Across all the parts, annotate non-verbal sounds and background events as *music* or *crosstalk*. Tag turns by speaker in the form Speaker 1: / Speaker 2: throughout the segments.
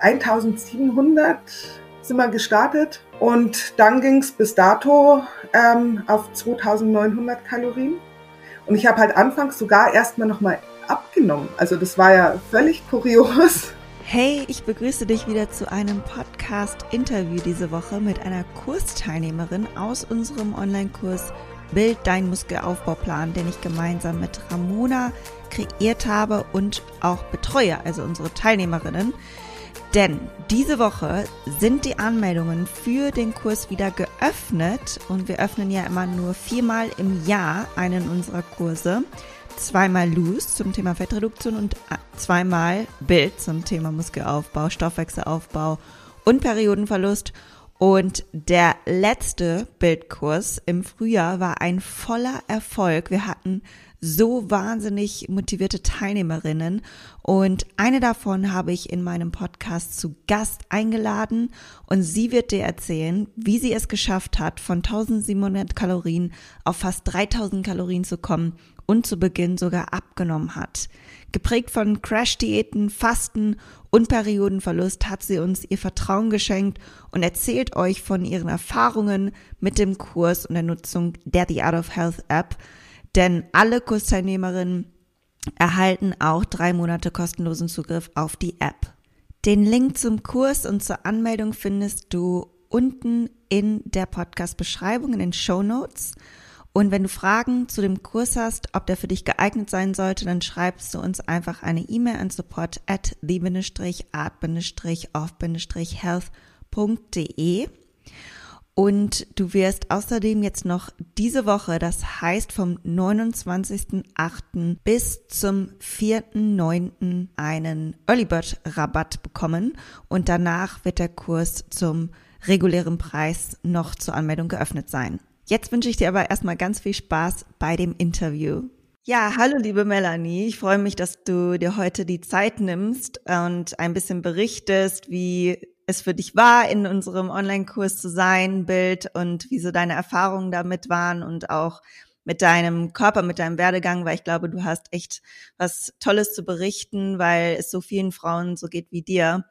Speaker 1: 1700 sind wir gestartet und dann ging es bis dato ähm, auf 2900 Kalorien. Und ich habe halt anfangs sogar erstmal nochmal abgenommen. Also das war ja völlig kurios.
Speaker 2: Hey, ich begrüße dich wieder zu einem Podcast-Interview diese Woche mit einer Kursteilnehmerin aus unserem Online-Kurs Bild dein Muskelaufbauplan, den ich gemeinsam mit Ramona kreiert habe und auch betreue, also unsere Teilnehmerinnen. Denn diese Woche sind die Anmeldungen für den Kurs wieder geöffnet und wir öffnen ja immer nur viermal im Jahr einen unserer Kurse. Zweimal Loose zum Thema Fettreduktion und zweimal Bild zum Thema Muskelaufbau, Stoffwechselaufbau und Periodenverlust. Und der letzte Bildkurs im Frühjahr war ein voller Erfolg. Wir hatten so wahnsinnig motivierte Teilnehmerinnen. Und eine davon habe ich in meinem Podcast zu Gast eingeladen. Und sie wird dir erzählen, wie sie es geschafft hat, von 1700 Kalorien auf fast 3000 Kalorien zu kommen und zu Beginn sogar abgenommen hat. Geprägt von Crash-Diäten, Fasten und Periodenverlust hat sie uns ihr Vertrauen geschenkt und erzählt euch von ihren Erfahrungen mit dem Kurs und der Nutzung der The Art of Health App, denn alle Kursteilnehmerinnen erhalten auch drei Monate kostenlosen Zugriff auf die App. Den Link zum Kurs und zur Anmeldung findest du unten in der Podcast-Beschreibung in den Show Notes. Und wenn du Fragen zu dem Kurs hast, ob der für dich geeignet sein sollte, dann schreibst du uns einfach eine E-Mail an support at the-art-of-health.de. Und du wirst außerdem jetzt noch diese Woche, das heißt vom 29.08. bis zum 4.09. einen Early Bird Rabatt bekommen und danach wird der Kurs zum regulären Preis noch zur Anmeldung geöffnet sein. Jetzt wünsche ich dir aber erstmal ganz viel Spaß bei dem Interview. Ja, hallo liebe Melanie. Ich freue mich, dass du dir heute die Zeit nimmst und ein bisschen berichtest, wie es für dich war, in unserem Online-Kurs zu sein, Bild und wie so deine Erfahrungen damit waren und auch mit deinem Körper, mit deinem Werdegang, weil ich glaube, du hast echt was Tolles zu berichten, weil es so vielen Frauen so geht wie dir.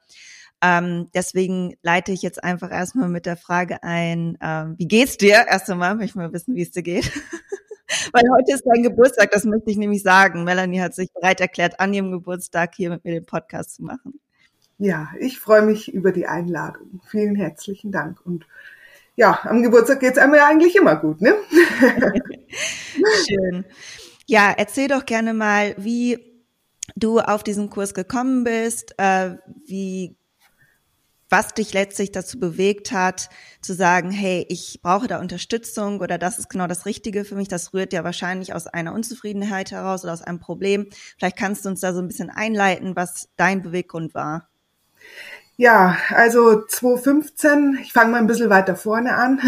Speaker 2: Ähm, deswegen leite ich jetzt einfach erstmal mit der Frage ein, ähm, wie geht's dir? Erst einmal möchte ich mal wissen, wie es dir geht. *laughs* Weil heute ist dein Geburtstag, das möchte ich nämlich sagen. Melanie hat sich bereit erklärt, an ihrem Geburtstag hier mit mir den Podcast zu machen.
Speaker 1: Ja, ich freue mich über die Einladung. Vielen herzlichen Dank. Und ja, am Geburtstag geht es einem ja eigentlich immer gut, ne? *laughs*
Speaker 2: Schön. Ja, erzähl doch gerne mal, wie du auf diesen Kurs gekommen bist, äh, wie was dich letztlich dazu bewegt hat, zu sagen, hey, ich brauche da Unterstützung oder das ist genau das Richtige für mich. Das rührt ja wahrscheinlich aus einer Unzufriedenheit heraus oder aus einem Problem. Vielleicht kannst du uns da so ein bisschen einleiten, was dein Beweggrund war.
Speaker 1: Ja, also 2015, ich fange mal ein bisschen weiter vorne an,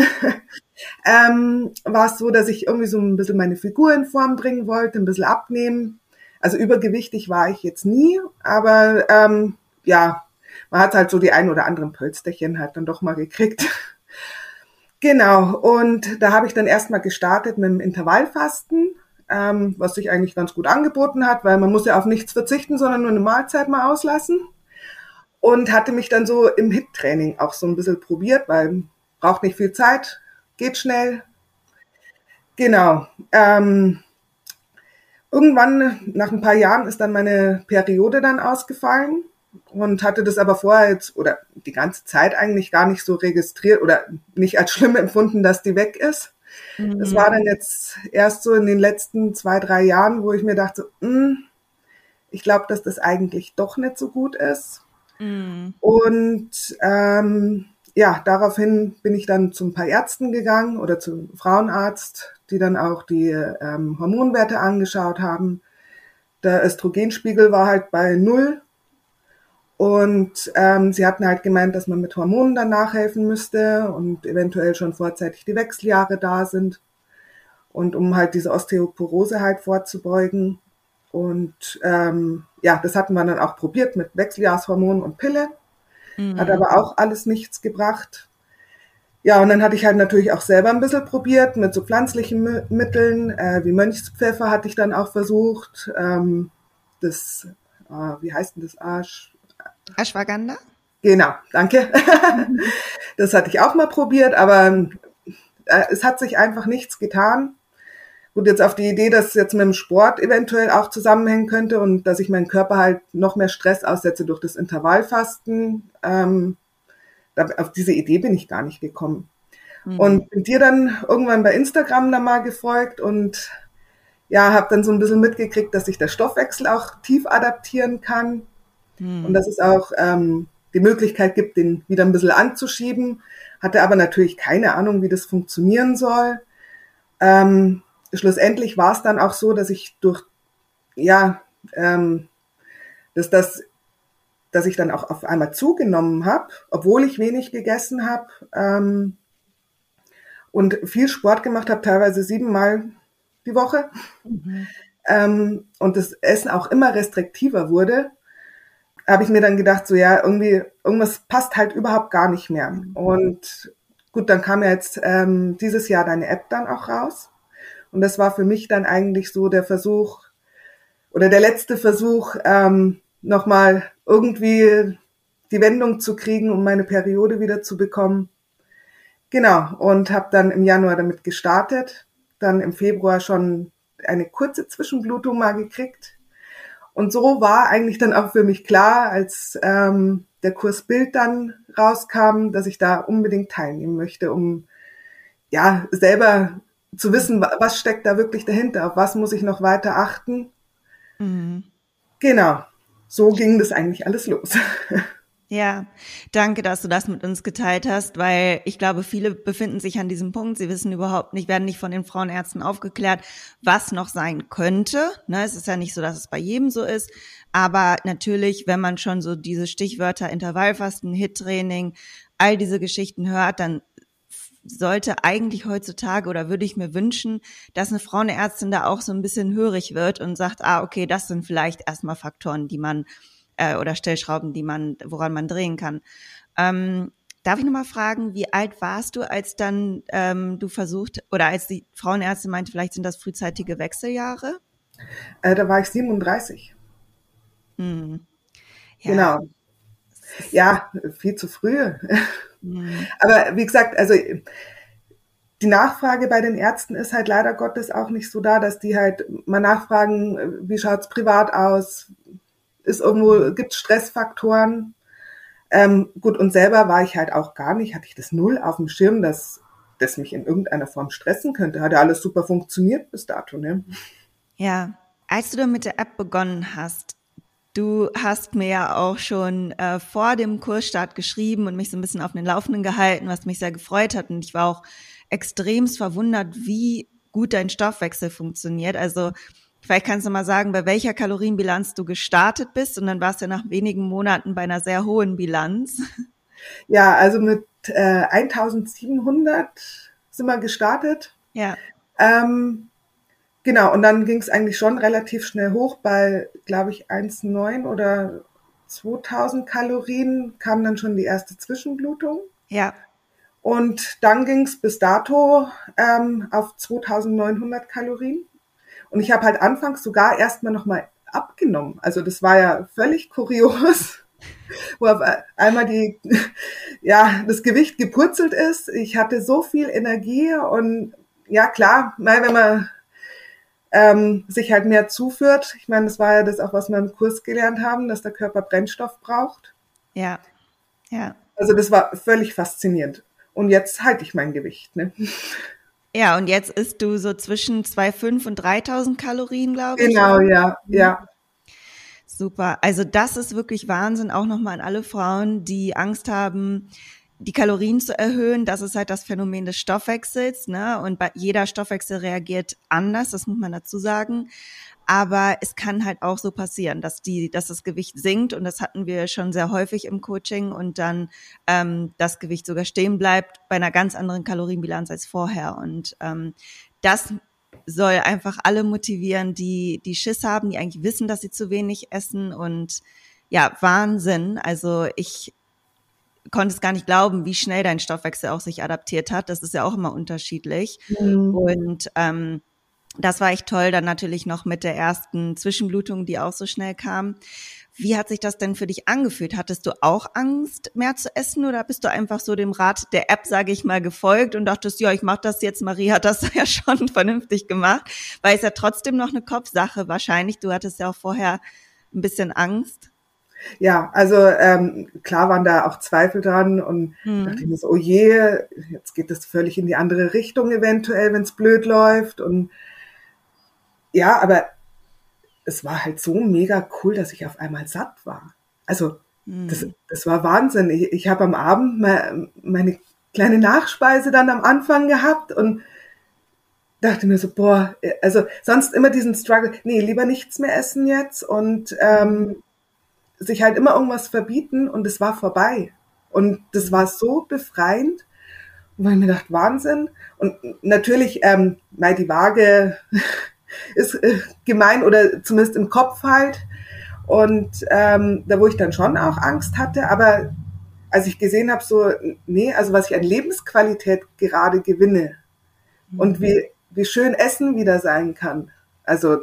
Speaker 1: *laughs* ähm, war es so, dass ich irgendwie so ein bisschen meine Figur in Form bringen wollte, ein bisschen abnehmen. Also übergewichtig war ich jetzt nie, aber ähm, ja, man hat halt so die ein oder anderen Pölsterchen halt dann doch mal gekriegt. *laughs* genau, und da habe ich dann erstmal gestartet mit dem Intervallfasten, ähm, was sich eigentlich ganz gut angeboten hat, weil man muss ja auf nichts verzichten, sondern nur eine Mahlzeit mal auslassen und hatte mich dann so im HIT-Training auch so ein bisschen probiert, weil braucht nicht viel Zeit, geht schnell. Genau. Ähm, irgendwann, nach ein paar Jahren, ist dann meine Periode dann ausgefallen und hatte das aber vorher jetzt oder die ganze Zeit eigentlich gar nicht so registriert oder nicht als schlimm *laughs* empfunden, dass die weg ist. Mhm. Das war dann jetzt erst so in den letzten zwei, drei Jahren, wo ich mir dachte, mh, hm, ich glaube, dass das eigentlich doch nicht so gut ist. Mhm. Und ähm, ja, daraufhin bin ich dann zu ein paar Ärzten gegangen oder zum Frauenarzt, die dann auch die ähm, Hormonwerte angeschaut haben. Der Östrogenspiegel war halt bei null. Und ähm, sie hatten halt gemeint, dass man mit Hormonen dann nachhelfen müsste und eventuell schon vorzeitig die Wechseljahre da sind. Und um halt diese Osteoporose halt vorzubeugen. Und ähm, ja, das hatten wir dann auch probiert mit Wechseljahrshormonen und Pille. Mhm. Hat aber auch alles nichts gebracht. Ja, und dann hatte ich halt natürlich auch selber ein bisschen probiert mit so pflanzlichen Mitteln, äh, wie Mönchspfeffer hatte ich dann auch versucht. Ähm, das, äh, wie heißt denn das? Arsch?
Speaker 2: Ashwagandha?
Speaker 1: Genau, danke. *laughs* das hatte ich auch mal probiert, aber äh, es hat sich einfach nichts getan. Gut, jetzt auf die Idee, dass es jetzt mit dem Sport eventuell auch zusammenhängen könnte und dass ich meinen Körper halt noch mehr Stress aussetze durch das Intervallfasten. Ähm, auf diese Idee bin ich gar nicht gekommen. Mhm. Und bin dir dann irgendwann bei Instagram da mal gefolgt und ja, habe dann so ein bisschen mitgekriegt, dass sich der Stoffwechsel auch tief adaptieren kann mhm. und dass es auch ähm, die Möglichkeit gibt, den wieder ein bisschen anzuschieben. Hatte aber natürlich keine Ahnung, wie das funktionieren soll. Ähm, schlussendlich war es dann auch so, dass ich durch, ja, ähm, dass das, dass ich dann auch auf einmal zugenommen habe, obwohl ich wenig gegessen habe ähm, und viel Sport gemacht habe, teilweise siebenmal die Woche. Mhm. Ähm, und das Essen auch immer restriktiver wurde, habe ich mir dann gedacht, so ja, irgendwie, irgendwas passt halt überhaupt gar nicht mehr. Und gut, dann kam ja jetzt ähm, dieses Jahr deine App dann auch raus. Und das war für mich dann eigentlich so der Versuch oder der letzte Versuch, ähm, nochmal irgendwie die Wendung zu kriegen, um meine Periode wieder zu bekommen. Genau, und habe dann im Januar damit gestartet, dann im Februar schon eine kurze Zwischenblutung mal gekriegt. Und so war eigentlich dann auch für mich klar, als ähm, der Kurs Bild dann rauskam, dass ich da unbedingt teilnehmen möchte, um ja selber zu wissen, was steckt da wirklich dahinter, auf was muss ich noch weiter achten. Mhm. Genau, so ging das eigentlich alles los. *laughs*
Speaker 2: Ja, danke, dass du das mit uns geteilt hast, weil ich glaube, viele befinden sich an diesem Punkt. Sie wissen überhaupt nicht, werden nicht von den Frauenärzten aufgeklärt, was noch sein könnte. Ne, es ist ja nicht so, dass es bei jedem so ist. Aber natürlich, wenn man schon so diese Stichwörter Intervallfasten, Hit-Training, all diese Geschichten hört, dann sollte eigentlich heutzutage oder würde ich mir wünschen, dass eine Frauenärztin da auch so ein bisschen hörig wird und sagt, ah, okay, das sind vielleicht erstmal Faktoren, die man äh, oder Stellschrauben, die man, woran man drehen kann. Ähm, Darf ich nochmal fragen, wie alt warst du, als dann ähm, du versucht, oder als die Frauenärztin meinte, vielleicht sind das frühzeitige Wechseljahre?
Speaker 1: Äh, da war ich 37. Hm. Ja. Genau. Ja, viel zu früh. Mhm. Aber wie gesagt, also die Nachfrage bei den Ärzten ist halt leider Gottes auch nicht so da, dass die halt mal nachfragen, wie schaut's privat aus, ist irgendwo, gibt Stressfaktoren. Ähm, gut, und selber war ich halt auch gar nicht, hatte ich das null auf dem Schirm, dass das mich in irgendeiner Form stressen könnte. Hat ja alles super funktioniert bis dato, ne?
Speaker 2: Ja. Als du dann mit der App begonnen hast, Du hast mir ja auch schon äh, vor dem Kursstart geschrieben und mich so ein bisschen auf den Laufenden gehalten, was mich sehr gefreut hat. Und ich war auch extremst verwundert, wie gut dein Stoffwechsel funktioniert. Also vielleicht kannst du mal sagen, bei welcher Kalorienbilanz du gestartet bist. Und dann warst du nach wenigen Monaten bei einer sehr hohen Bilanz. *laughs*
Speaker 1: Ja, also mit äh, 1700 sind wir gestartet.
Speaker 2: Ja.
Speaker 1: Ähm, Genau, und dann ging es eigentlich schon relativ schnell hoch bei, glaube ich, 1,9 oder 2000 Kalorien kam dann schon die erste Zwischenblutung.
Speaker 2: Ja.
Speaker 1: Und dann ging es bis dato ähm, auf 2900 Kalorien. Und ich habe halt anfangs sogar erstmal nochmal abgenommen. Also das war ja völlig kurios, *laughs* wo auf einmal die, *laughs* ja, das Gewicht gepurzelt ist. Ich hatte so viel Energie und ja klar, wenn man ähm, sich halt mehr zuführt. Ich meine, das war ja das auch, was wir im Kurs gelernt haben, dass der Körper Brennstoff braucht.
Speaker 2: Ja, ja.
Speaker 1: Also das war völlig faszinierend. Und jetzt halte ich mein Gewicht. Ne?
Speaker 2: Ja, und jetzt isst du so zwischen 2,5 und 3.000 Kalorien, glaube
Speaker 1: ich. Genau, ja, ja.
Speaker 2: Super. Also das ist wirklich Wahnsinn, auch nochmal an alle Frauen, die Angst haben, die Kalorien zu erhöhen, das ist halt das Phänomen des Stoffwechsels, ne? Und bei jeder Stoffwechsel reagiert anders, das muss man dazu sagen. Aber es kann halt auch so passieren, dass die, dass das Gewicht sinkt und das hatten wir schon sehr häufig im Coaching und dann ähm, das Gewicht sogar stehen bleibt bei einer ganz anderen Kalorienbilanz als vorher. Und ähm, das soll einfach alle motivieren, die die Schiss haben, die eigentlich wissen, dass sie zu wenig essen und ja, Wahnsinn. Also ich konnte es gar nicht glauben, wie schnell dein Stoffwechsel auch sich adaptiert hat. Das ist ja auch immer unterschiedlich. Mhm. Und ähm, das war echt toll, dann natürlich noch mit der ersten Zwischenblutung, die auch so schnell kam. Wie hat sich das denn für dich angefühlt? Hattest du auch Angst, mehr zu essen oder bist du einfach so dem Rat der App, sage ich mal, gefolgt und dachtest, ja, ich mache das jetzt, Marie hat das *laughs* ja schon vernünftig gemacht, weil es ja trotzdem noch eine Kopfsache wahrscheinlich. Du hattest ja auch vorher ein bisschen Angst.
Speaker 1: Ja, also ähm, klar waren da auch Zweifel dran und hm. dachte ich mir so, oh je, jetzt geht das völlig in die andere Richtung eventuell, wenn es blöd läuft. Und ja, aber es war halt so mega cool, dass ich auf einmal satt war. Also hm. das, das war Wahnsinn. Ich, ich habe am Abend me, meine kleine Nachspeise dann am Anfang gehabt und dachte mir so, boah, also sonst immer diesen Struggle, nee, lieber nichts mehr essen jetzt und ähm, sich halt immer irgendwas verbieten und es war vorbei. Und das war so befreiend, weil mir dachte, Wahnsinn. Und natürlich, ähm, mal die Waage *laughs* ist äh, gemein oder zumindest im Kopf halt. Und ähm, da wo ich dann schon auch Angst hatte, aber als ich gesehen habe, so, nee, also was ich an Lebensqualität gerade gewinne und wie, wie schön Essen wieder sein kann. Also,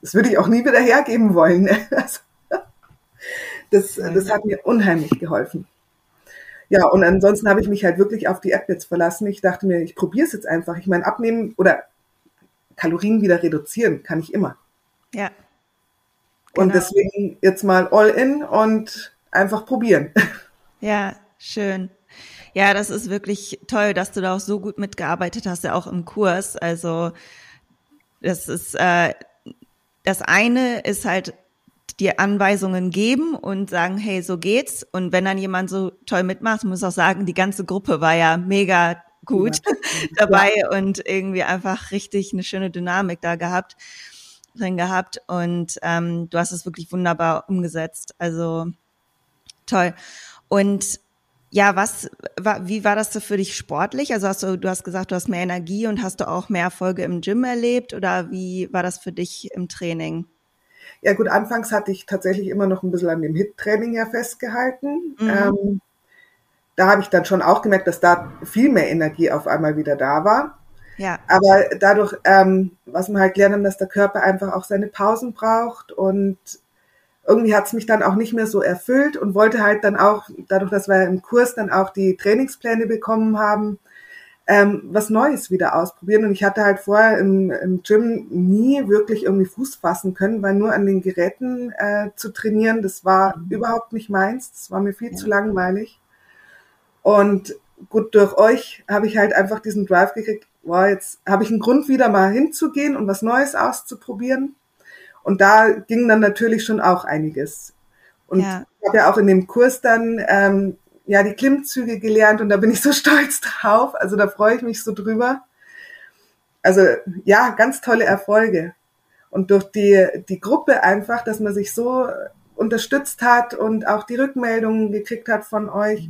Speaker 1: das würde ich auch nie wieder hergeben wollen. *laughs* Also, das, das hat mir unheimlich geholfen. Ja, und ansonsten habe ich mich halt wirklich auf die App jetzt verlassen. Ich dachte mir, ich probiere es jetzt einfach. Ich meine, abnehmen oder Kalorien wieder reduzieren kann ich immer.
Speaker 2: Ja.
Speaker 1: Genau. Und deswegen jetzt mal all in und einfach probieren. *laughs*
Speaker 2: Ja, schön. Ja, das ist wirklich toll, dass du da auch so gut mitgearbeitet hast, ja auch im Kurs. Also das ist äh, das eine ist halt dir Anweisungen geben und sagen, hey, so geht's. Und wenn dann jemand so toll mitmacht, muss auch sagen, die ganze Gruppe war ja mega gut ja. *laughs* dabei und irgendwie einfach richtig eine schöne Dynamik da gehabt, drin gehabt. Und ähm, du hast es wirklich wunderbar umgesetzt. Also toll. Und ja, was, wie war das so für dich sportlich? Also hast du, du hast gesagt, du hast mehr Energie und hast du auch mehr Erfolge im Gym erlebt oder wie war das für dich im Training?
Speaker 1: Ja gut, anfangs hatte ich tatsächlich immer noch ein bisschen an dem Hit-Training ja festgehalten. Mhm. Ähm, da habe ich dann schon auch gemerkt, dass da viel mehr Energie auf einmal wieder da war.
Speaker 2: Ja.
Speaker 1: Aber dadurch, ähm, was man halt lernen, dass der Körper einfach auch seine Pausen braucht und irgendwie hat es mich dann auch nicht mehr so erfüllt und wollte halt dann auch, dadurch, dass wir im Kurs dann auch die Trainingspläne bekommen haben, ähm, was Neues wieder ausprobieren. Und ich hatte halt vorher im, im Gym nie wirklich irgendwie Fuß fassen können, weil nur an den Geräten äh, zu trainieren, das war mhm. überhaupt nicht meins. Das war mir viel ja. zu langweilig. Und gut, durch euch habe ich halt einfach diesen Drive gekriegt, wow, jetzt habe ich einen Grund wieder mal hinzugehen und was Neues auszuprobieren. Und da ging dann natürlich schon auch einiges. Und ja. ich habe ja auch in dem Kurs dann ähm, ja die Klimmzüge gelernt und da bin ich so *laughs* stolz drauf. Also da freue ich mich so drüber. Also ja, ganz tolle Erfolge. Und durch die, die Gruppe einfach, dass man sich so unterstützt hat und auch die Rückmeldungen gekriegt hat von euch.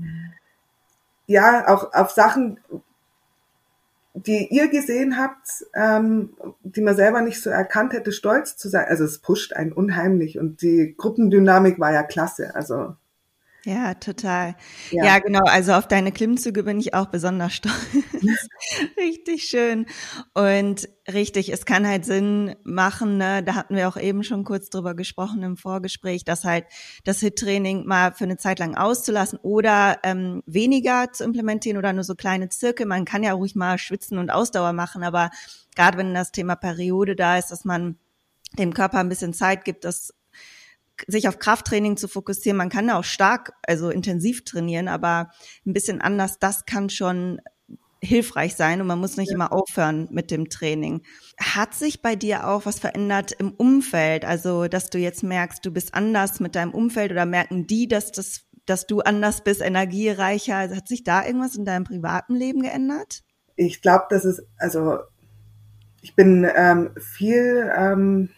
Speaker 1: Ja, auch auf Sachen, die ihr gesehen habt, ähm, die man selber nicht so erkannt hätte, stolz zu sein. Also es pusht einen unheimlich und die Gruppendynamik war ja klasse. Also
Speaker 2: ja, total. Ja. ja. genau. Also auf deine Klimmzüge bin ich auch besonders *laughs* stolz. richtig schön. Und richtig, es kann halt Sinn machen, ne? da hatten wir auch eben schon kurz drüber gesprochen im Vorgespräch, dass halt das HIT-Training mal für eine Zeit lang auszulassen oder ähm, weniger zu implementieren oder nur so kleine Zirkel. Man kann ja ruhig mal schwitzen und Ausdauer machen, aber gerade wenn das Thema Periode da ist, dass man dem Körper ein bisschen Zeit gibt, das sich auf Krafttraining zu fokussieren. Man kann auch stark, also intensiv trainieren, aber ein bisschen anders, das kann schon hilfreich sein und man muss nicht ja. immer aufhören mit dem Training. Hat sich bei dir auch was verändert im Umfeld? Also, dass du jetzt merkst, du bist anders mit deinem Umfeld oder merken die, dass das, dass du anders bist, energiereicher? Also hat sich da irgendwas in deinem privaten Leben geändert?
Speaker 1: Ich glaube, das ist, also ich bin ähm, viel, ähm,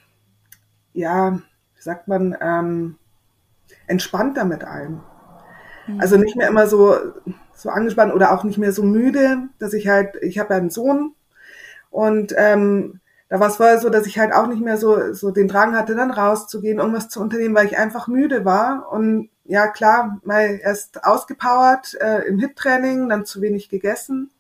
Speaker 1: ja, wie sagt man, ähm, entspannter mit allem. Mhm. Also nicht mehr immer so, so angespannt oder auch nicht mehr so müde, dass ich halt, ich habe ja einen Sohn und ähm, da war es vorher so, dass ich halt auch nicht mehr so, so den Drang hatte, dann rauszugehen, irgendwas zu unternehmen, weil ich einfach müde war. Und ja, klar, mal erst ausgepowert äh, im Hit-Training, dann zu wenig gegessen.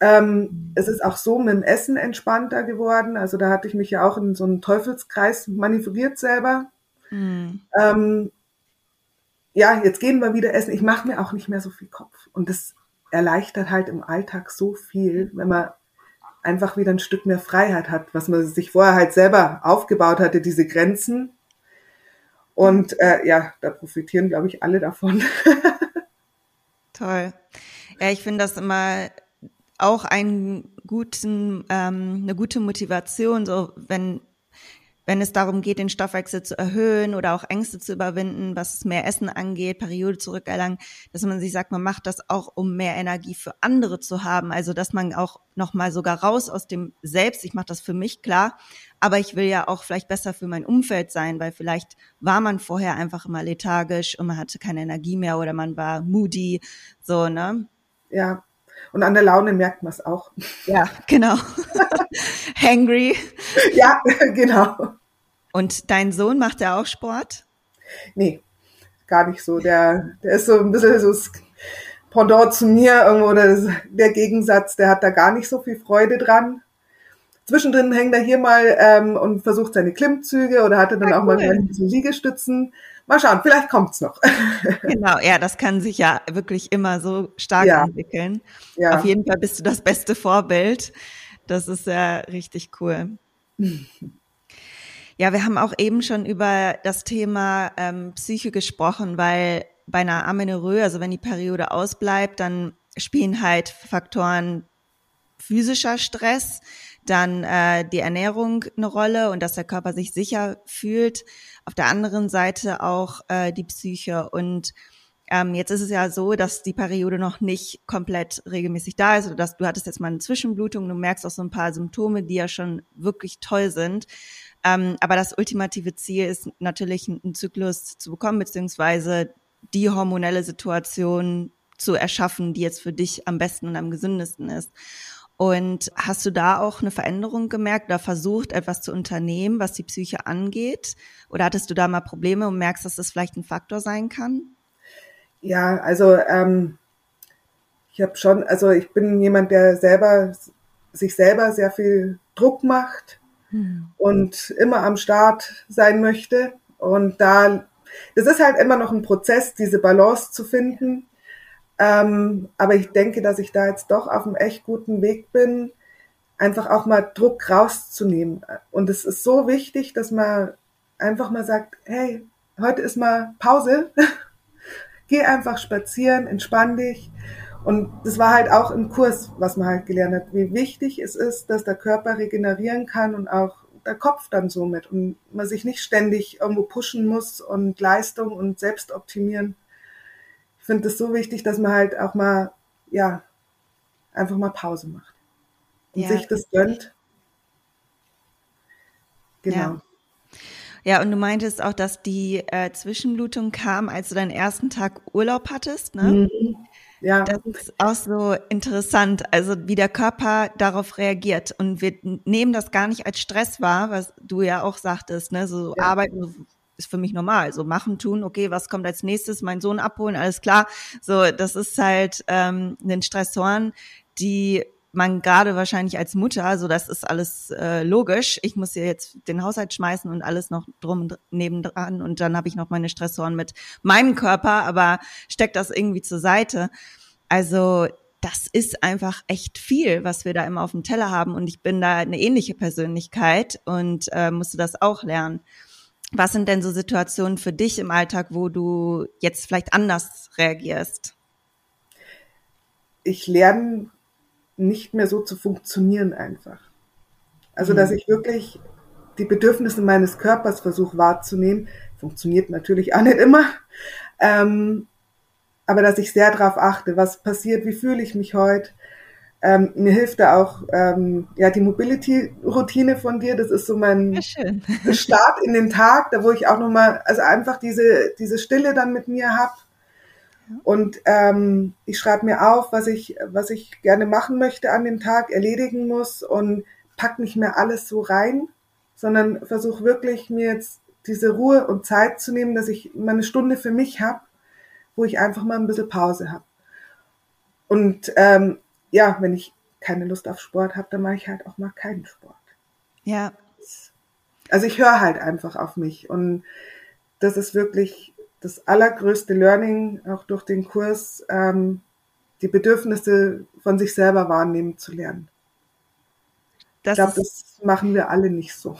Speaker 1: Ähm, es ist auch so mit dem Essen entspannter geworden. Also da hatte ich mich ja auch in so einen Teufelskreis manövriert selber. Mhm. Ähm, ja, jetzt gehen wir wieder essen. Ich mache mir auch nicht mehr so viel Kopf. Und das erleichtert halt im Alltag so viel, wenn man einfach wieder ein Stück mehr Freiheit hat, was man sich vorher halt selber aufgebaut hatte, diese Grenzen. Und äh, ja, da profitieren, glaube ich, alle davon. *laughs*
Speaker 2: Toll. Ja, ich finde das immer auch einen guten, ähm, eine gute Motivation, so wenn wenn es darum geht, den Stoffwechsel zu erhöhen oder auch Ängste zu überwinden, was mehr Essen angeht, Periode zurückerlangen, dass man sich sagt, man macht das auch, um mehr Energie für andere zu haben. Also dass man auch nochmal sogar raus aus dem Selbst, ich mache das für mich klar, aber ich will ja auch vielleicht besser für mein Umfeld sein, weil vielleicht war man vorher einfach immer lethargisch und man hatte keine Energie mehr oder man war moody, so, ne?
Speaker 1: Ja, und an der Laune merkt man es auch.
Speaker 2: Ja, genau. *laughs* Hangry.
Speaker 1: Ja, genau.
Speaker 2: Und dein Sohn macht ja auch Sport?
Speaker 1: Nee, gar nicht so. Der, der ist so ein bisschen so das Pendant zu mir irgendwo, oder der Gegensatz, der hat da gar nicht so viel Freude dran. Zwischendrin hängt er hier mal ähm, und versucht seine Klimmzüge oder hatte dann ja, auch cool. mal ein bisschen Liegestützen. Mal schauen, vielleicht kommt's noch. *laughs*
Speaker 2: Genau, ja, das kann sich ja wirklich immer so stark ja. entwickeln. Ja. Auf jeden Fall bist du das beste Vorbild. Das ist ja richtig cool. *laughs* Ja, wir haben auch eben schon über das Thema ähm, Psyche gesprochen, weil bei einer Amenorrhoe, also wenn die Periode ausbleibt, dann spielen halt Faktoren physischer Stress, dann äh, die Ernährung eine Rolle und dass der Körper sich sicher fühlt. Auf der anderen Seite auch äh, die Psyche. Und ähm, jetzt ist es ja so, dass die Periode noch nicht komplett regelmäßig da ist. Oder dass du hattest jetzt mal eine Zwischenblutung, du merkst auch so ein paar Symptome, die ja schon wirklich toll sind. Ähm, aber das ultimative Ziel ist natürlich, einen Zyklus zu bekommen, beziehungsweise die hormonelle Situation zu erschaffen, die jetzt für dich am besten und am gesündesten ist. Und hast du da auch eine Veränderung gemerkt oder versucht, etwas zu unternehmen, was die Psyche angeht? Oder hattest du da mal Probleme und merkst, dass das vielleicht ein Faktor sein kann?
Speaker 1: Ja, also ähm, ich habe schon, also ich bin jemand, der selber sich selber sehr viel Druck macht hm. und immer am Start sein möchte. Und da, das ist halt immer noch ein Prozess, diese Balance zu finden ähm, aber ich denke, dass ich da jetzt doch auf einem echt guten Weg bin, einfach auch mal Druck rauszunehmen. Und es ist so wichtig, dass man einfach mal sagt, hey, heute ist mal Pause. *laughs* Geh einfach spazieren, entspann dich. Und das war halt auch im Kurs, was man halt gelernt hat, wie wichtig es ist, dass der Körper regenerieren kann und auch der Kopf dann somit und man sich nicht ständig irgendwo pushen muss und Leistung und selbst optimieren ich finde es so wichtig, dass man halt auch mal, ja, einfach mal Pause macht und ja. sich das gönnt.
Speaker 2: Genau. Ja. Ja, und du meintest auch, dass die äh, Zwischenblutung kam, als du deinen ersten Tag Urlaub hattest, ne? Mhm. Ja. Das ist auch so interessant, also wie der Körper darauf reagiert. Und wir nehmen das gar nicht als Stress wahr, was du ja auch sagtest, ne? So ja. arbeiten, ist für mich normal. So machen, tun, okay, was kommt als nächstes? Mein Sohn abholen, alles klar. So, das ist halt ähm, den Stressoren, die man gerade wahrscheinlich als Mutter, so das ist alles äh, logisch. Ich muss hier jetzt den Haushalt schmeißen und alles noch drum nebendran und dann habe ich noch meine Stressoren mit meinem Körper, aber steckt das irgendwie zur Seite. Also das ist einfach echt viel, was wir da immer auf dem Teller haben und ich bin da eine ähnliche Persönlichkeit und äh, musste das auch lernen. Was sind denn so Situationen für dich im Alltag, wo du jetzt vielleicht anders reagierst?
Speaker 1: Ich lerne nicht mehr so zu funktionieren einfach. Also, mhm. dass ich wirklich die Bedürfnisse meines Körpers versuche wahrzunehmen, funktioniert natürlich auch nicht immer. Ähm, aber dass ich sehr darauf achte, was passiert, wie fühle ich mich heute, ähm, mir hilft da auch ähm, ja die Mobility-Routine von dir. Das ist so mein *laughs* Start in den Tag, da wo ich auch nochmal, also einfach diese diese Stille dann mit mir hab. Und ähm, ich schreibe mir auf, was ich was ich gerne machen möchte an dem Tag, erledigen muss und pack nicht mehr alles so rein, sondern versuche wirklich mir jetzt diese Ruhe und Zeit zu nehmen, dass ich mal eine Stunde für mich hab, wo ich einfach mal ein bisschen Pause hab. Und ähm, ja, wenn ich keine Lust auf Sport habe, dann mache ich halt auch mal keinen Sport.
Speaker 2: Ja.
Speaker 1: Also ich höre halt einfach auf mich und das ist wirklich das allergrößte Learning, auch durch den Kurs, ähm, die Bedürfnisse von sich selber wahrnehmen zu lernen. Das ich glaube, das machen wir alle nicht so.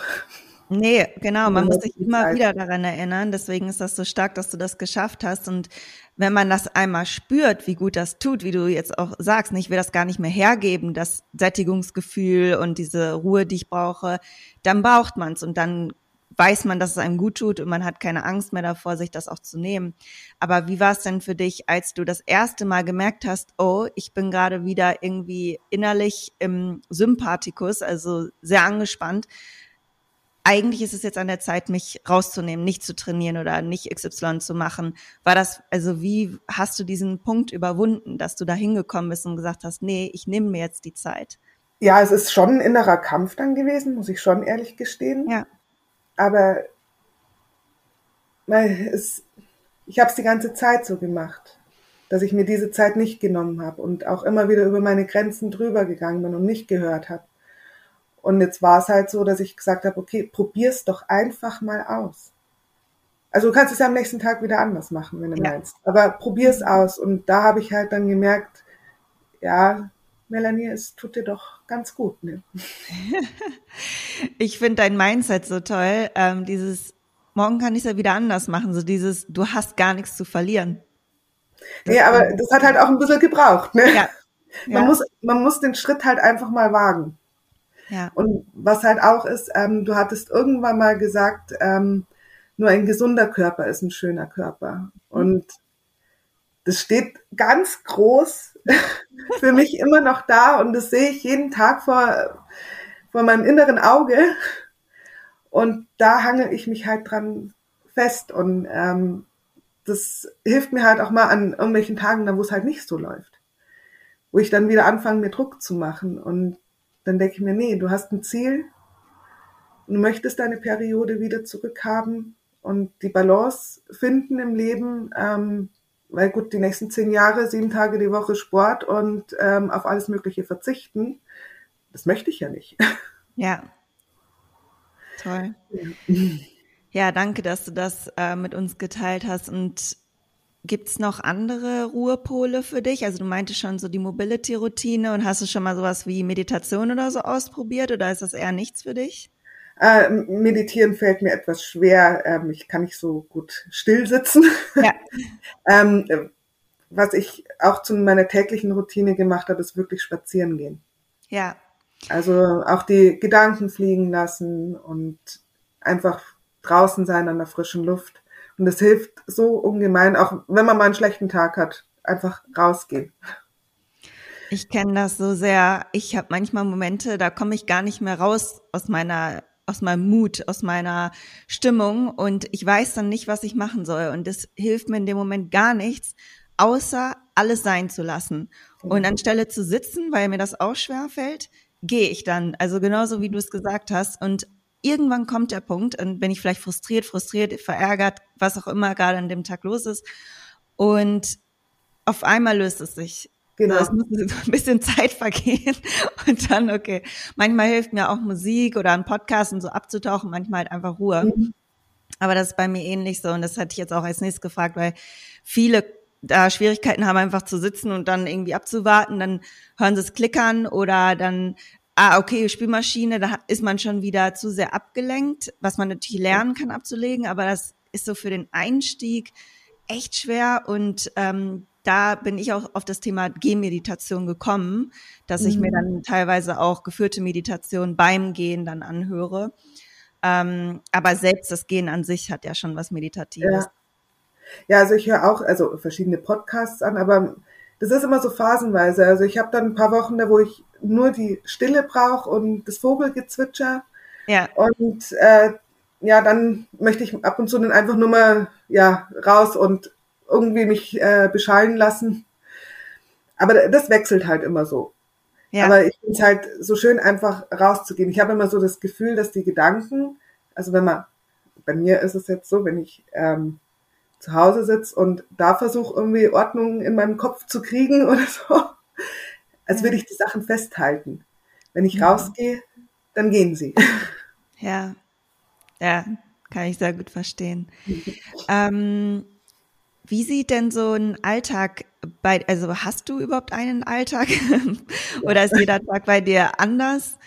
Speaker 2: Nee, genau. Man muss sich immer wieder daran erinnern. Deswegen ist das so stark, dass du das geschafft hast. Und wenn man das einmal spürt, wie gut das tut, wie du jetzt auch sagst, ich will das gar nicht mehr hergeben, das Sättigungsgefühl und diese Ruhe, die ich brauche, dann braucht man es. Und dann weiß man, dass es einem gut tut und man hat keine Angst mehr davor, sich das auch zu nehmen. Aber wie war es denn für dich, als du das erste Mal gemerkt hast, oh, ich bin gerade wieder irgendwie innerlich im Sympathikus, also sehr angespannt. Eigentlich ist es jetzt an der Zeit, mich rauszunehmen, nicht zu trainieren oder nicht XY zu machen. War das, also wie hast du diesen Punkt überwunden, dass du da hingekommen bist und gesagt hast, nee, ich nehme mir jetzt die Zeit?
Speaker 1: Ja, es ist schon ein innerer Kampf dann gewesen, muss ich schon ehrlich gestehen. Ja. Aber es, ich habe es die ganze Zeit so gemacht, dass ich mir diese Zeit nicht genommen habe und auch immer wieder über meine Grenzen drüber gegangen bin und nicht gehört habe. Und jetzt war es halt so, dass ich gesagt habe, okay, probier's doch einfach mal aus. Also du kannst es ja am nächsten Tag wieder anders machen, wenn du ja. meinst. Aber probier's aus. Und da habe ich halt dann gemerkt, ja, Melanie, es tut dir doch ganz gut. Ne?
Speaker 2: ich finde dein Mindset so toll. Ähm, dieses, morgen kann ich es ja wieder anders machen. So dieses, du hast gar nichts zu verlieren.
Speaker 1: Das nee, aber das hat halt auch ein bisschen gebraucht. Ne? Ja. Man, ja. Muss, man muss den Schritt halt einfach mal wagen. Ja. Und was halt auch ist, ähm, du hattest irgendwann mal gesagt, ähm, nur ein gesunder Körper ist ein schöner Körper. Und das steht ganz groß *laughs* für mich immer noch da und das sehe ich jeden Tag vor, vor meinem inneren Auge. Und da hangel ich mich halt dran fest und ähm, das hilft mir halt auch mal an irgendwelchen Tagen, da wo es halt nicht so läuft. Wo ich dann wieder anfange, mir Druck zu machen. Und dann denke ich mir, nee, du hast ein Ziel, du möchtest deine Periode wieder zurückhaben und die Balance finden im Leben. Ähm, weil gut, die nächsten zehn Jahre, sieben Tage die Woche Sport und ähm, auf alles Mögliche verzichten, das möchte ich ja nicht. *laughs*
Speaker 2: Ja. Toll. Ja, danke, dass du das äh, mit uns geteilt hast. Und gibt's noch andere Ruhepole für dich? Also du meintest schon so die Mobility-Routine und hast du schon mal sowas wie Meditation oder so ausprobiert oder ist das eher nichts für dich?
Speaker 1: Äh, meditieren fällt mir etwas schwer. Ähm, ich kann nicht so gut still sitzen. Ja. *laughs* ähm, was ich auch zu meiner täglichen Routine gemacht habe, ist wirklich spazieren gehen. Ja. Also auch die Gedanken fliegen lassen und einfach draußen sein an der frischen Luft. Und das hilft so ungemein, auch wenn man mal einen schlechten Tag hat, einfach rausgehen.
Speaker 2: Ich kenne das so sehr. Ich habe manchmal Momente, da komme ich gar nicht mehr raus aus meiner aus meinem Mut, aus meiner Stimmung und ich weiß dann nicht, was ich machen soll. Und das hilft mir in dem Moment gar nichts, außer alles sein zu lassen. Und mhm. anstelle zu sitzen, weil mir das auch schwer fällt, gehe ich dann. Also genauso wie du es gesagt hast. Und irgendwann kommt der Punkt, und bin ich vielleicht frustriert, frustriert, verärgert, was auch immer gerade an dem Tag los ist. Und auf einmal löst es sich. Genau. Also es muss *laughs* ein bisschen Zeit vergehen *laughs* und dann, okay. Manchmal hilft mir auch Musik oder ein Podcast und so abzutauchen, manchmal halt einfach Ruhe. Mhm. Aber das ist bei mir ähnlich so und das hatte ich jetzt auch als nächstes gefragt, weil viele da Schwierigkeiten haben, einfach zu sitzen und dann irgendwie abzuwarten, dann hören sie es klickern oder dann, ah, okay, Spielmaschine, da ist man schon wieder zu sehr abgelenkt, was man natürlich lernen kann abzulegen, aber das ist so für den Einstieg echt schwer und ähm, da bin ich auch auf das Thema Gehmeditation gekommen, dass mhm. ich mir mhm. dann teilweise auch geführte Meditation beim Gehen dann anhöre. Ähm, aber selbst das Gehen an sich hat ja schon was Meditatives.
Speaker 1: Ja, ja also ich höre auch also verschiedene Podcasts an, aber das ist immer so phasenweise. Also ich habe dann ein paar Wochen da, wo ich nur die Stille brauche und das Vogelgezwitscher. Ja. Und äh, ja, dann möchte ich ab und zu dann einfach nur mal ja raus und irgendwie mich äh, beschallen lassen. Aber das wechselt halt immer so. Ja. Aber ich finde es halt so schön, einfach rauszugehen. Ich habe immer so das Gefühl, dass die Gedanken, also wenn man, bei mir ist es jetzt so, wenn ich ähm, zu Hause sitze und da versuche irgendwie Ordnung in meinem Kopf zu kriegen *laughs* oder so, als würde ich die Sachen festhalten. Wenn ich ja. rausgehe, dann gehen sie. *laughs*
Speaker 2: Ja, ja, kann ich sehr gut verstehen. ähm, wie sieht denn so ein Alltag bei, also hast du überhaupt einen Alltag *laughs* oder ist jeder Tag bei dir anders?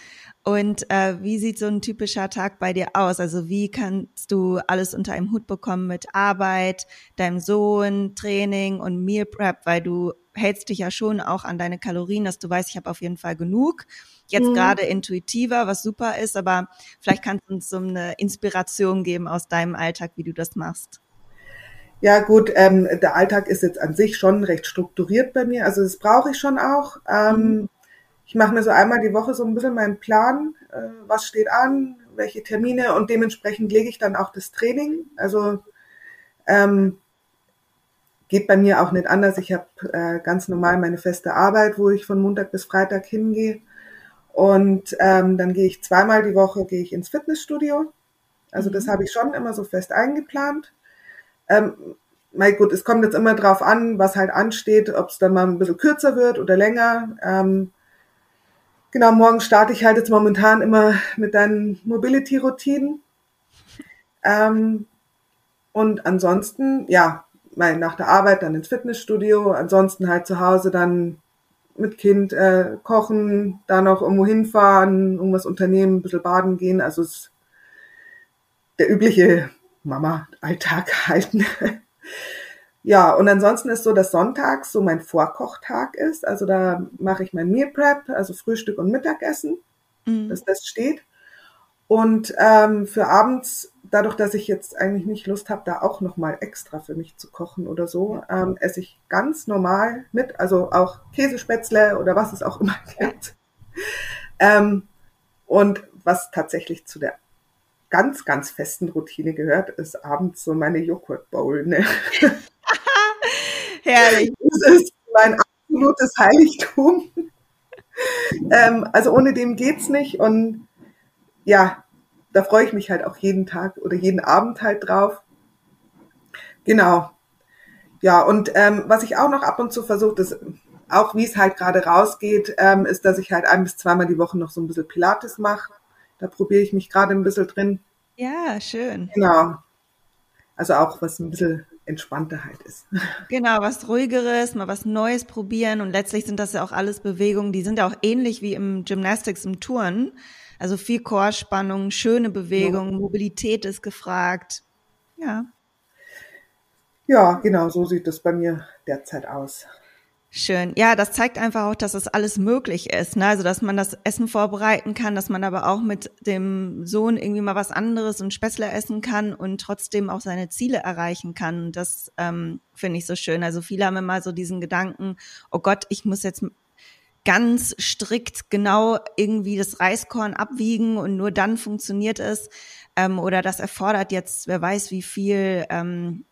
Speaker 2: Und äh, wie sieht so ein typischer Tag bei dir aus? Also wie kannst du alles unter einem Hut bekommen mit Arbeit, deinem Sohn, Training und Meal Prep, weil du hältst dich ja schon auch an deine Kalorien, dass du weißt, ich habe auf jeden Fall genug. Jetzt mhm. gerade intuitiver, was super ist, aber vielleicht kannst du uns so eine Inspiration geben aus deinem Alltag, wie du das machst.
Speaker 1: Ja gut, ähm, der Alltag ist jetzt an sich schon recht strukturiert bei mir. Also das brauche ich schon auch. Ähm, mhm. Ich mache mir so einmal die Woche so ein bisschen meinen Plan, äh, was steht an, welche Termine und dementsprechend lege ich dann auch das Training. Also ähm, geht bei mir auch nicht anders. Ich habe äh, ganz normal meine feste Arbeit, wo ich von Montag bis Freitag hingehe. Und ähm, dann gehe ich zweimal die Woche gehe ich ins Fitnessstudio. Also mhm. das habe ich schon immer so fest eingeplant. Ähm, mein gut, es kommt jetzt immer drauf an, was halt ansteht, ob es dann mal ein bisschen kürzer wird oder länger. Ähm, genau, morgen starte ich halt jetzt momentan immer mit deinen Mobility-Routinen. Ähm, und ansonsten, ja, mal nach der Arbeit dann ins Fitnessstudio, ansonsten halt zu Hause dann mit Kind äh, kochen, da noch irgendwo hinfahren, irgendwas unternehmen, ein bisschen baden gehen. Also es ist der übliche Mama-Alltag *laughs* halten. Ja, und ansonsten ist so, dass Sonntag so mein Vorkochtag ist. Also da mache ich mein Meal Prep, also Frühstück und Mittagessen, mhm. dass das steht. Und ähm, für abends, dadurch, dass ich jetzt eigentlich nicht Lust habe, da auch nochmal extra für mich zu kochen oder so, ähm, esse ich ganz normal mit, also auch Käsespätzle oder was es auch immer gibt. Ähm, und was tatsächlich zu der ganz, ganz festen Routine gehört, ist abends so meine Joghurt-Bowl. Ne? *laughs* Herrlich. Das ist mein absolutes Heiligtum. ähm, also ohne dem geht's nicht. Und ja, da freue ich mich halt auch jeden Tag oder jeden Abend halt drauf. Genau. Ja, und ähm, was ich auch noch ab und zu versuche, ist, auch wie es halt gerade rausgeht, ähm, ist, dass ich halt ein bis zweimal die Woche noch so ein bisschen Pilates mache. Da probiere ich mich gerade ein bisschen drin.
Speaker 2: Ja, schön.
Speaker 1: Genau. Also auch was ein bisschen entspannter halt ist. *laughs*
Speaker 2: Genau, was ruhigeres, mal was Neues probieren und letztlich sind das ja auch alles Bewegungen, die sind ja auch ähnlich wie im Gymnastics, im Touren. Also viel Chorspannung, schöne Bewegung, ja. Mobilität ist gefragt. Ja.
Speaker 1: Ja, genau, so sieht das bei mir derzeit aus.
Speaker 2: Schön. Ja, das zeigt einfach auch, dass es alles möglich ist. Ne? Also, dass man das Essen vorbereiten kann, dass man aber auch mit dem Sohn irgendwie mal was anderes und Spätzle essen kann und trotzdem auch seine Ziele erreichen kann. Das ähm, finde ich so schön. Also viele haben immer so diesen Gedanken, oh Gott, ich muss jetzt ganz strikt genau irgendwie das Reiskorn abwiegen und nur dann funktioniert es. Ähm, oder das erfordert jetzt, wer weiß, wie viel ähm,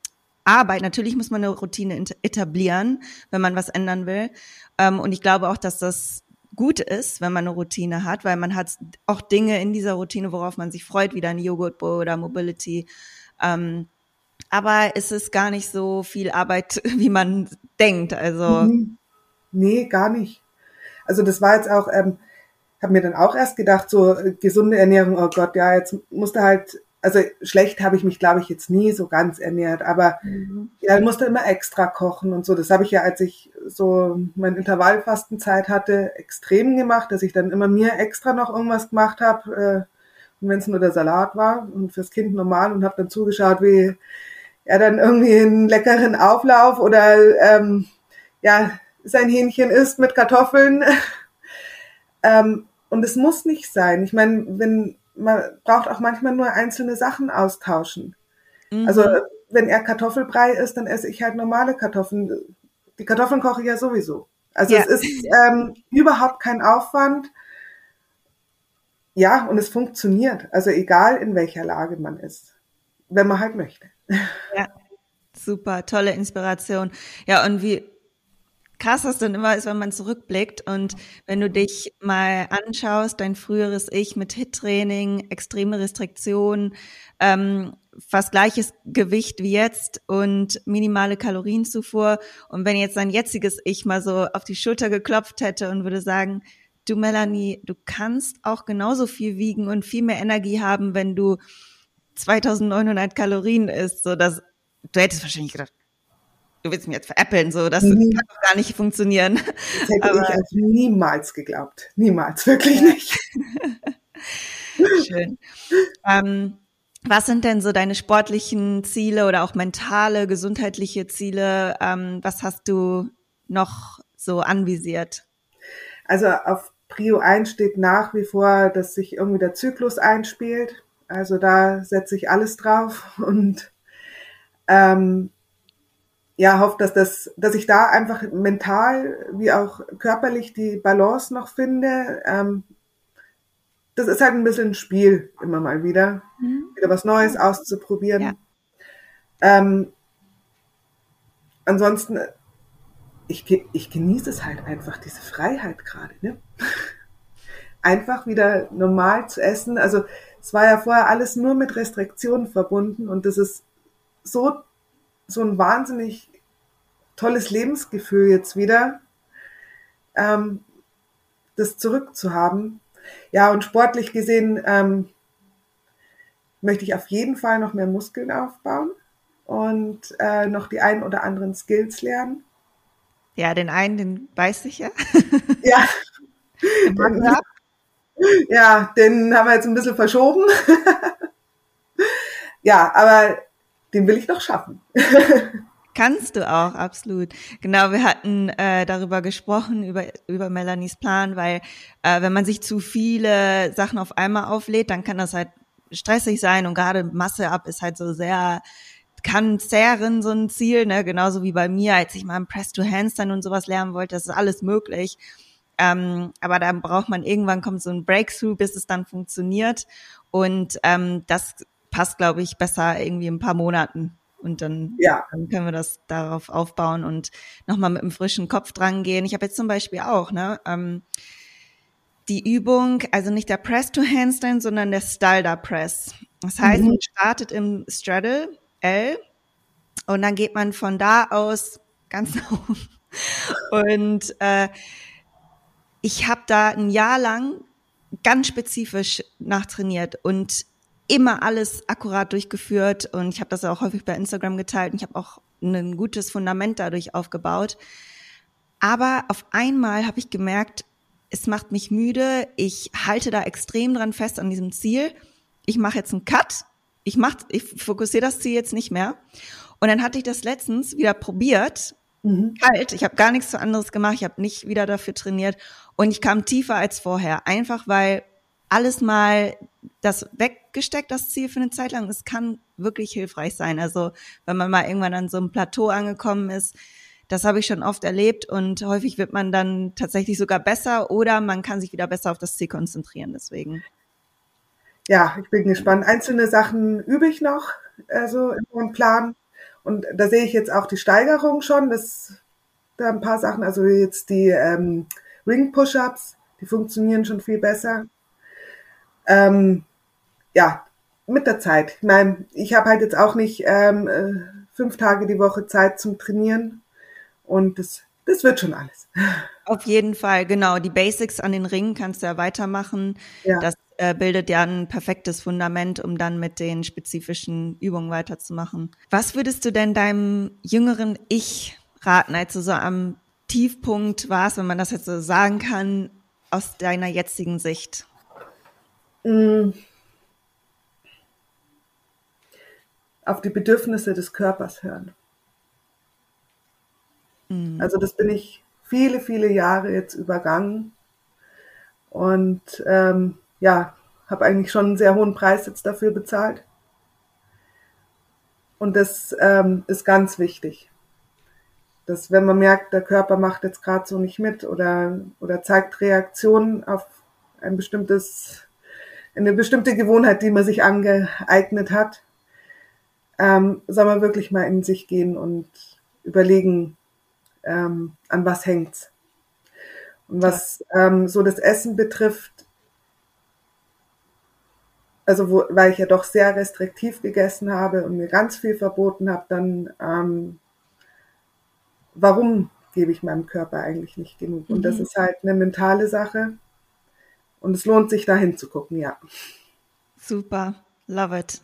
Speaker 2: Arbeit. Natürlich muss man eine Routine etablieren, wenn man was ändern will. Ähm, und ich glaube auch, dass das gut ist, wenn man eine Routine hat, weil man hat auch Dinge in dieser Routine, worauf man sich freut, wie ein Joghurt Bowl oder Mobility. Ähm, aber es ist gar nicht so viel Arbeit, *laughs* wie man denkt. Also
Speaker 1: mhm. nee, gar nicht. Also das war jetzt auch, ähm, habe mir dann auch erst gedacht, so äh, gesunde Ernährung, oh Gott, ja, jetzt musste halt also schlecht habe ich mich, glaube ich, jetzt nie so ganz ernährt, aber mhm. ja, ich musste immer extra kochen und so. Das habe ich ja, als ich so meine Intervallfastenzeit hatte, extrem gemacht, dass ich dann immer mir extra noch irgendwas gemacht habe, äh, und wenn es nur der Salat war und fürs Kind normal und habe dann zugeschaut, wie er dann irgendwie einen leckeren Auflauf oder ähm, ja sein Hähnchen isst mit Kartoffeln. *laughs* ähm, und es muss nicht sein. Ich meine, wenn man braucht auch manchmal nur einzelne Sachen austauschen. Mhm. Also wenn er Kartoffelbrei isst, dann esse ich halt normale Kartoffeln. Die Kartoffeln koche ich ja sowieso. Also ja. es ist ähm, überhaupt kein Aufwand. Ja, und es funktioniert. Also egal in welcher Lage man ist, wenn man halt möchte.
Speaker 2: Ja, super, tolle Inspiration. Ja, und wie krass das dann immer ist, wenn man zurückblickt und wenn du dich mal anschaust, dein früheres Ich mit Hit-Training, extreme Restriktionen, ähm, fast gleiches Gewicht wie jetzt und minimale Kalorienzufuhr. Und wenn jetzt dein jetziges Ich mal so auf die Schulter geklopft hätte und würde sagen, du Melanie, du kannst auch genauso viel wiegen und viel mehr Energie haben, wenn du 2900 Kalorien isst, so dass du hättest wahrscheinlich gedacht, du willst mich jetzt veräppeln, so das mhm. kann doch gar nicht funktionieren.
Speaker 1: Das hätte Aber, ich also niemals geglaubt. Niemals, wirklich nicht. *laughs*
Speaker 2: Schön. Ähm, was sind denn so deine sportlichen Ziele oder auch mentale, gesundheitliche Ziele? Ähm, was hast du noch so anvisiert?
Speaker 1: Also auf Prio 1 steht nach wie vor, dass sich irgendwie der Zyklus einspielt. Also da setze ich alles drauf *laughs* und ähm, ja, hoffe, dass das, dass ich da einfach mental wie auch körperlich die Balance noch finde. Ähm, das ist halt ein bisschen ein Spiel immer mal wieder, mhm. wieder was Neues auszuprobieren. Ja. Ähm, ansonsten, ich, ich genieße es halt einfach, diese Freiheit gerade. Ne? *laughs* einfach wieder normal zu essen. Also es war ja vorher alles nur mit Restriktionen verbunden und das ist so, so ein wahnsinnig tolles Lebensgefühl jetzt wieder, ähm, das zurückzuhaben. Ja, und sportlich gesehen ähm, möchte ich auf jeden Fall noch mehr Muskeln aufbauen und äh, noch die ein oder anderen Skills lernen.
Speaker 2: Ja, den einen, den weiß ich ja. *laughs*
Speaker 1: Ja. Den, ja, den haben wir jetzt ein bisschen verschoben. *laughs* ja, aber den will ich noch schaffen.
Speaker 2: Kannst du auch, absolut. Genau, wir hatten äh, darüber gesprochen, über, über Melanies Plan, weil äh, wenn man sich zu viele Sachen auf einmal auflädt, dann kann das halt stressig sein und gerade Masse ab ist halt so sehr, kann zehren, so ein Ziel, ne? genauso wie bei mir, als ich mal im Press to Handstand und sowas lernen wollte, das ist alles möglich. Ähm, aber dann braucht man irgendwann kommt so ein Breakthrough, bis es dann funktioniert. Und ähm, das passt, glaube ich, besser irgendwie ein paar Monaten. Und dann, ja. dann können wir das darauf aufbauen und nochmal mit einem frischen Kopf dran gehen. Ich habe jetzt zum Beispiel auch, ne, ähm, die Übung, also nicht der Press to Handstand, sondern der Stalder Press. Das heißt, mhm. man startet im Straddle L und dann geht man von da aus ganz *laughs* nach oben. Und äh, ich habe da ein Jahr lang ganz spezifisch nachtrainiert und immer alles akkurat durchgeführt und ich habe das auch häufig bei Instagram geteilt und ich habe auch ein gutes Fundament dadurch aufgebaut. Aber auf einmal habe ich gemerkt, es macht mich müde, ich halte da extrem dran fest an diesem Ziel. Ich mache jetzt einen Cut, ich mach, ich fokussiere das Ziel jetzt nicht mehr. Und dann hatte ich das letztens wieder probiert, mhm. kalt. Ich habe gar nichts anderes gemacht, ich habe nicht wieder dafür trainiert und ich kam tiefer als vorher, einfach weil alles mal das weggesteckt, das Ziel für eine Zeit lang. Es kann wirklich hilfreich sein. Also wenn man mal irgendwann an so einem Plateau angekommen ist, das habe ich schon oft erlebt und häufig wird man dann tatsächlich sogar besser oder man kann sich wieder besser auf das Ziel konzentrieren. Deswegen.
Speaker 1: Ja, ich bin gespannt. Einzelne Sachen übe ich noch, also in meinem Plan. Und da sehe ich jetzt auch die Steigerung schon. Das da ein paar Sachen, also jetzt die ähm, Ring-Push-Ups, die funktionieren schon viel besser ähm, ja, mit der Zeit. Ich meine, ich habe halt jetzt auch nicht ähm, äh, fünf Tage die Woche Zeit zum Trainieren und das, das wird schon alles.
Speaker 2: Auf jeden Fall, genau. Die Basics an den Ringen kannst du ja weitermachen. Ja. Das äh, bildet ja ein perfektes Fundament, um dann mit den spezifischen Übungen weiterzumachen. Was würdest du denn deinem jüngeren Ich raten, als du so am Tiefpunkt warst, wenn man das jetzt so sagen kann, aus deiner jetzigen Sicht? Mm.
Speaker 1: Auf die Bedürfnisse des Körpers hören. Mhm. Also das bin ich viele, viele Jahre jetzt übergangen und ähm, ja, habe eigentlich schon einen sehr hohen Preis jetzt dafür bezahlt. Und das ähm, ist ganz wichtig, dass wenn man merkt, der Körper macht jetzt gerade so nicht mit oder, oder zeigt Reaktionen auf ein bestimmtes eine bestimmte Gewohnheit, die man sich angeeignet hat, ähm, soll man wirklich mal in sich gehen und überlegen, ähm, an was hängt's. Und was ähm, so das Essen betrifft, also wo, weil ich ja doch sehr restriktiv gegessen habe und mir ganz viel verboten habe, dann ähm, warum gebe ich meinem Körper eigentlich nicht genug? Und das mhm. ist halt eine mentale Sache. Und es lohnt sich, da hinzugucken, ja.
Speaker 2: Super, love it.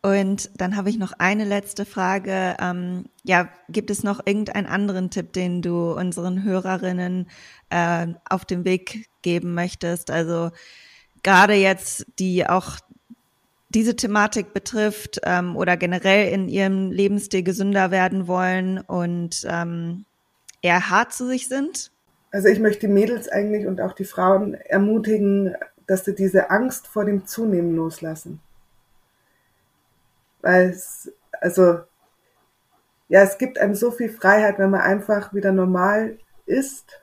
Speaker 2: Und dann habe ich noch eine letzte Frage. Ähm, ja, gibt es noch irgendeinen anderen Tipp, den du unseren Hörerinnen äh, auf dem Weg geben möchtest? Also gerade jetzt, die auch diese Thematik betrifft ähm, oder generell in ihrem Lebensstil gesünder werden wollen und ähm, eher hart zu sich sind?
Speaker 1: Also ich möchte Mädels eigentlich und auch die Frauen ermutigen, dass sie diese Angst vor dem Zunehmen loslassen. Weil es, also, ja, es gibt einem so viel Freiheit, wenn man einfach wieder normal ist.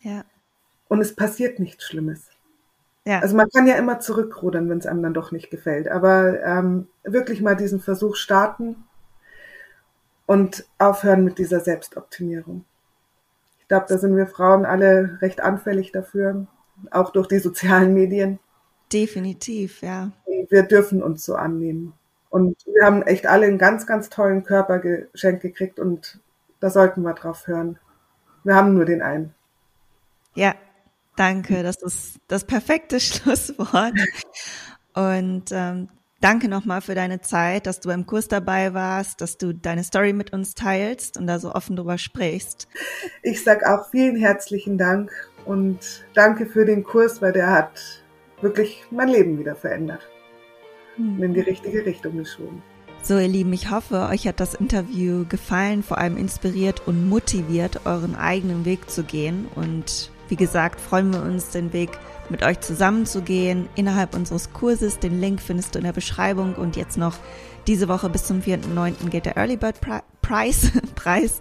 Speaker 2: Ja.
Speaker 1: Und es passiert nichts Schlimmes.
Speaker 2: Ja.
Speaker 1: Also man kann ja immer zurückrudern, wenn es einem dann doch nicht gefällt. Aber ähm, wirklich mal diesen Versuch starten und aufhören mit dieser Selbstoptimierung. Ich glaube, da sind wir Frauen alle recht anfällig dafür, auch durch die sozialen Medien.
Speaker 2: Definitiv, ja.
Speaker 1: Wir dürfen uns so annehmen. Und wir haben echt alle einen ganz, ganz tollen Körper geschenkt gekriegt und da sollten wir drauf hören. Wir haben nur den einen.
Speaker 2: Ja, danke. Das ist das perfekte *laughs* Schlusswort. Und ähm, danke nochmal für deine Zeit, dass du im Kurs dabei warst, dass du deine Story mit uns teilst und da so offen drüber sprichst.
Speaker 1: Ich sag auch vielen herzlichen Dank und danke für den Kurs, weil der hat wirklich mein Leben wieder verändert und in die richtige Richtung geschoben.
Speaker 2: So, ihr Lieben, ich hoffe, euch hat das Interview gefallen, vor allem inspiriert und motiviert, euren eigenen Weg zu gehen. Und wie gesagt, freuen wir uns, den Weg mit euch zusammenzugehen innerhalb unseres Kurses. Den Link findest du in der Beschreibung und jetzt noch diese Woche bis zum 4.9. geht der Early Bird Price, *laughs* Preis.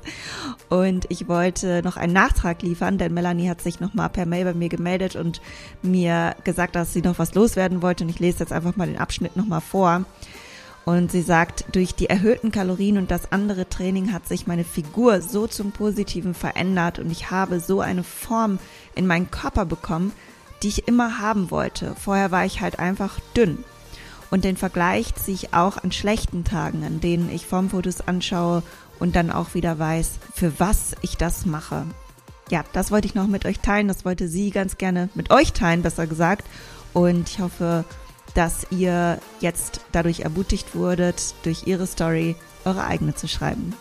Speaker 2: Und ich wollte noch einen Nachtrag liefern, denn Melanie hat sich nochmal per Mail bei mir gemeldet und mir gesagt, dass sie noch was loswerden wollte. Und ich lese jetzt einfach mal den Abschnitt nochmal vor. Und sie sagt, durch die erhöhten Kalorien und das andere Training hat sich meine Figur so zum Positiven verändert und ich habe so eine Form in meinen Körper bekommen, die ich immer haben wollte. Vorher war ich halt einfach dünn. Und den Vergleich ziehe ich auch an schlechten Tagen, an denen ich Formfotos anschaue und dann auch wieder weiß, für was ich das mache. Ja, das wollte ich noch mit euch teilen. Das wollte sie ganz gerne mit euch teilen, besser gesagt. Und ich hoffe, dass ihr jetzt dadurch ermutigt wurdet, durch ihre Story eure eigene zu schreiben.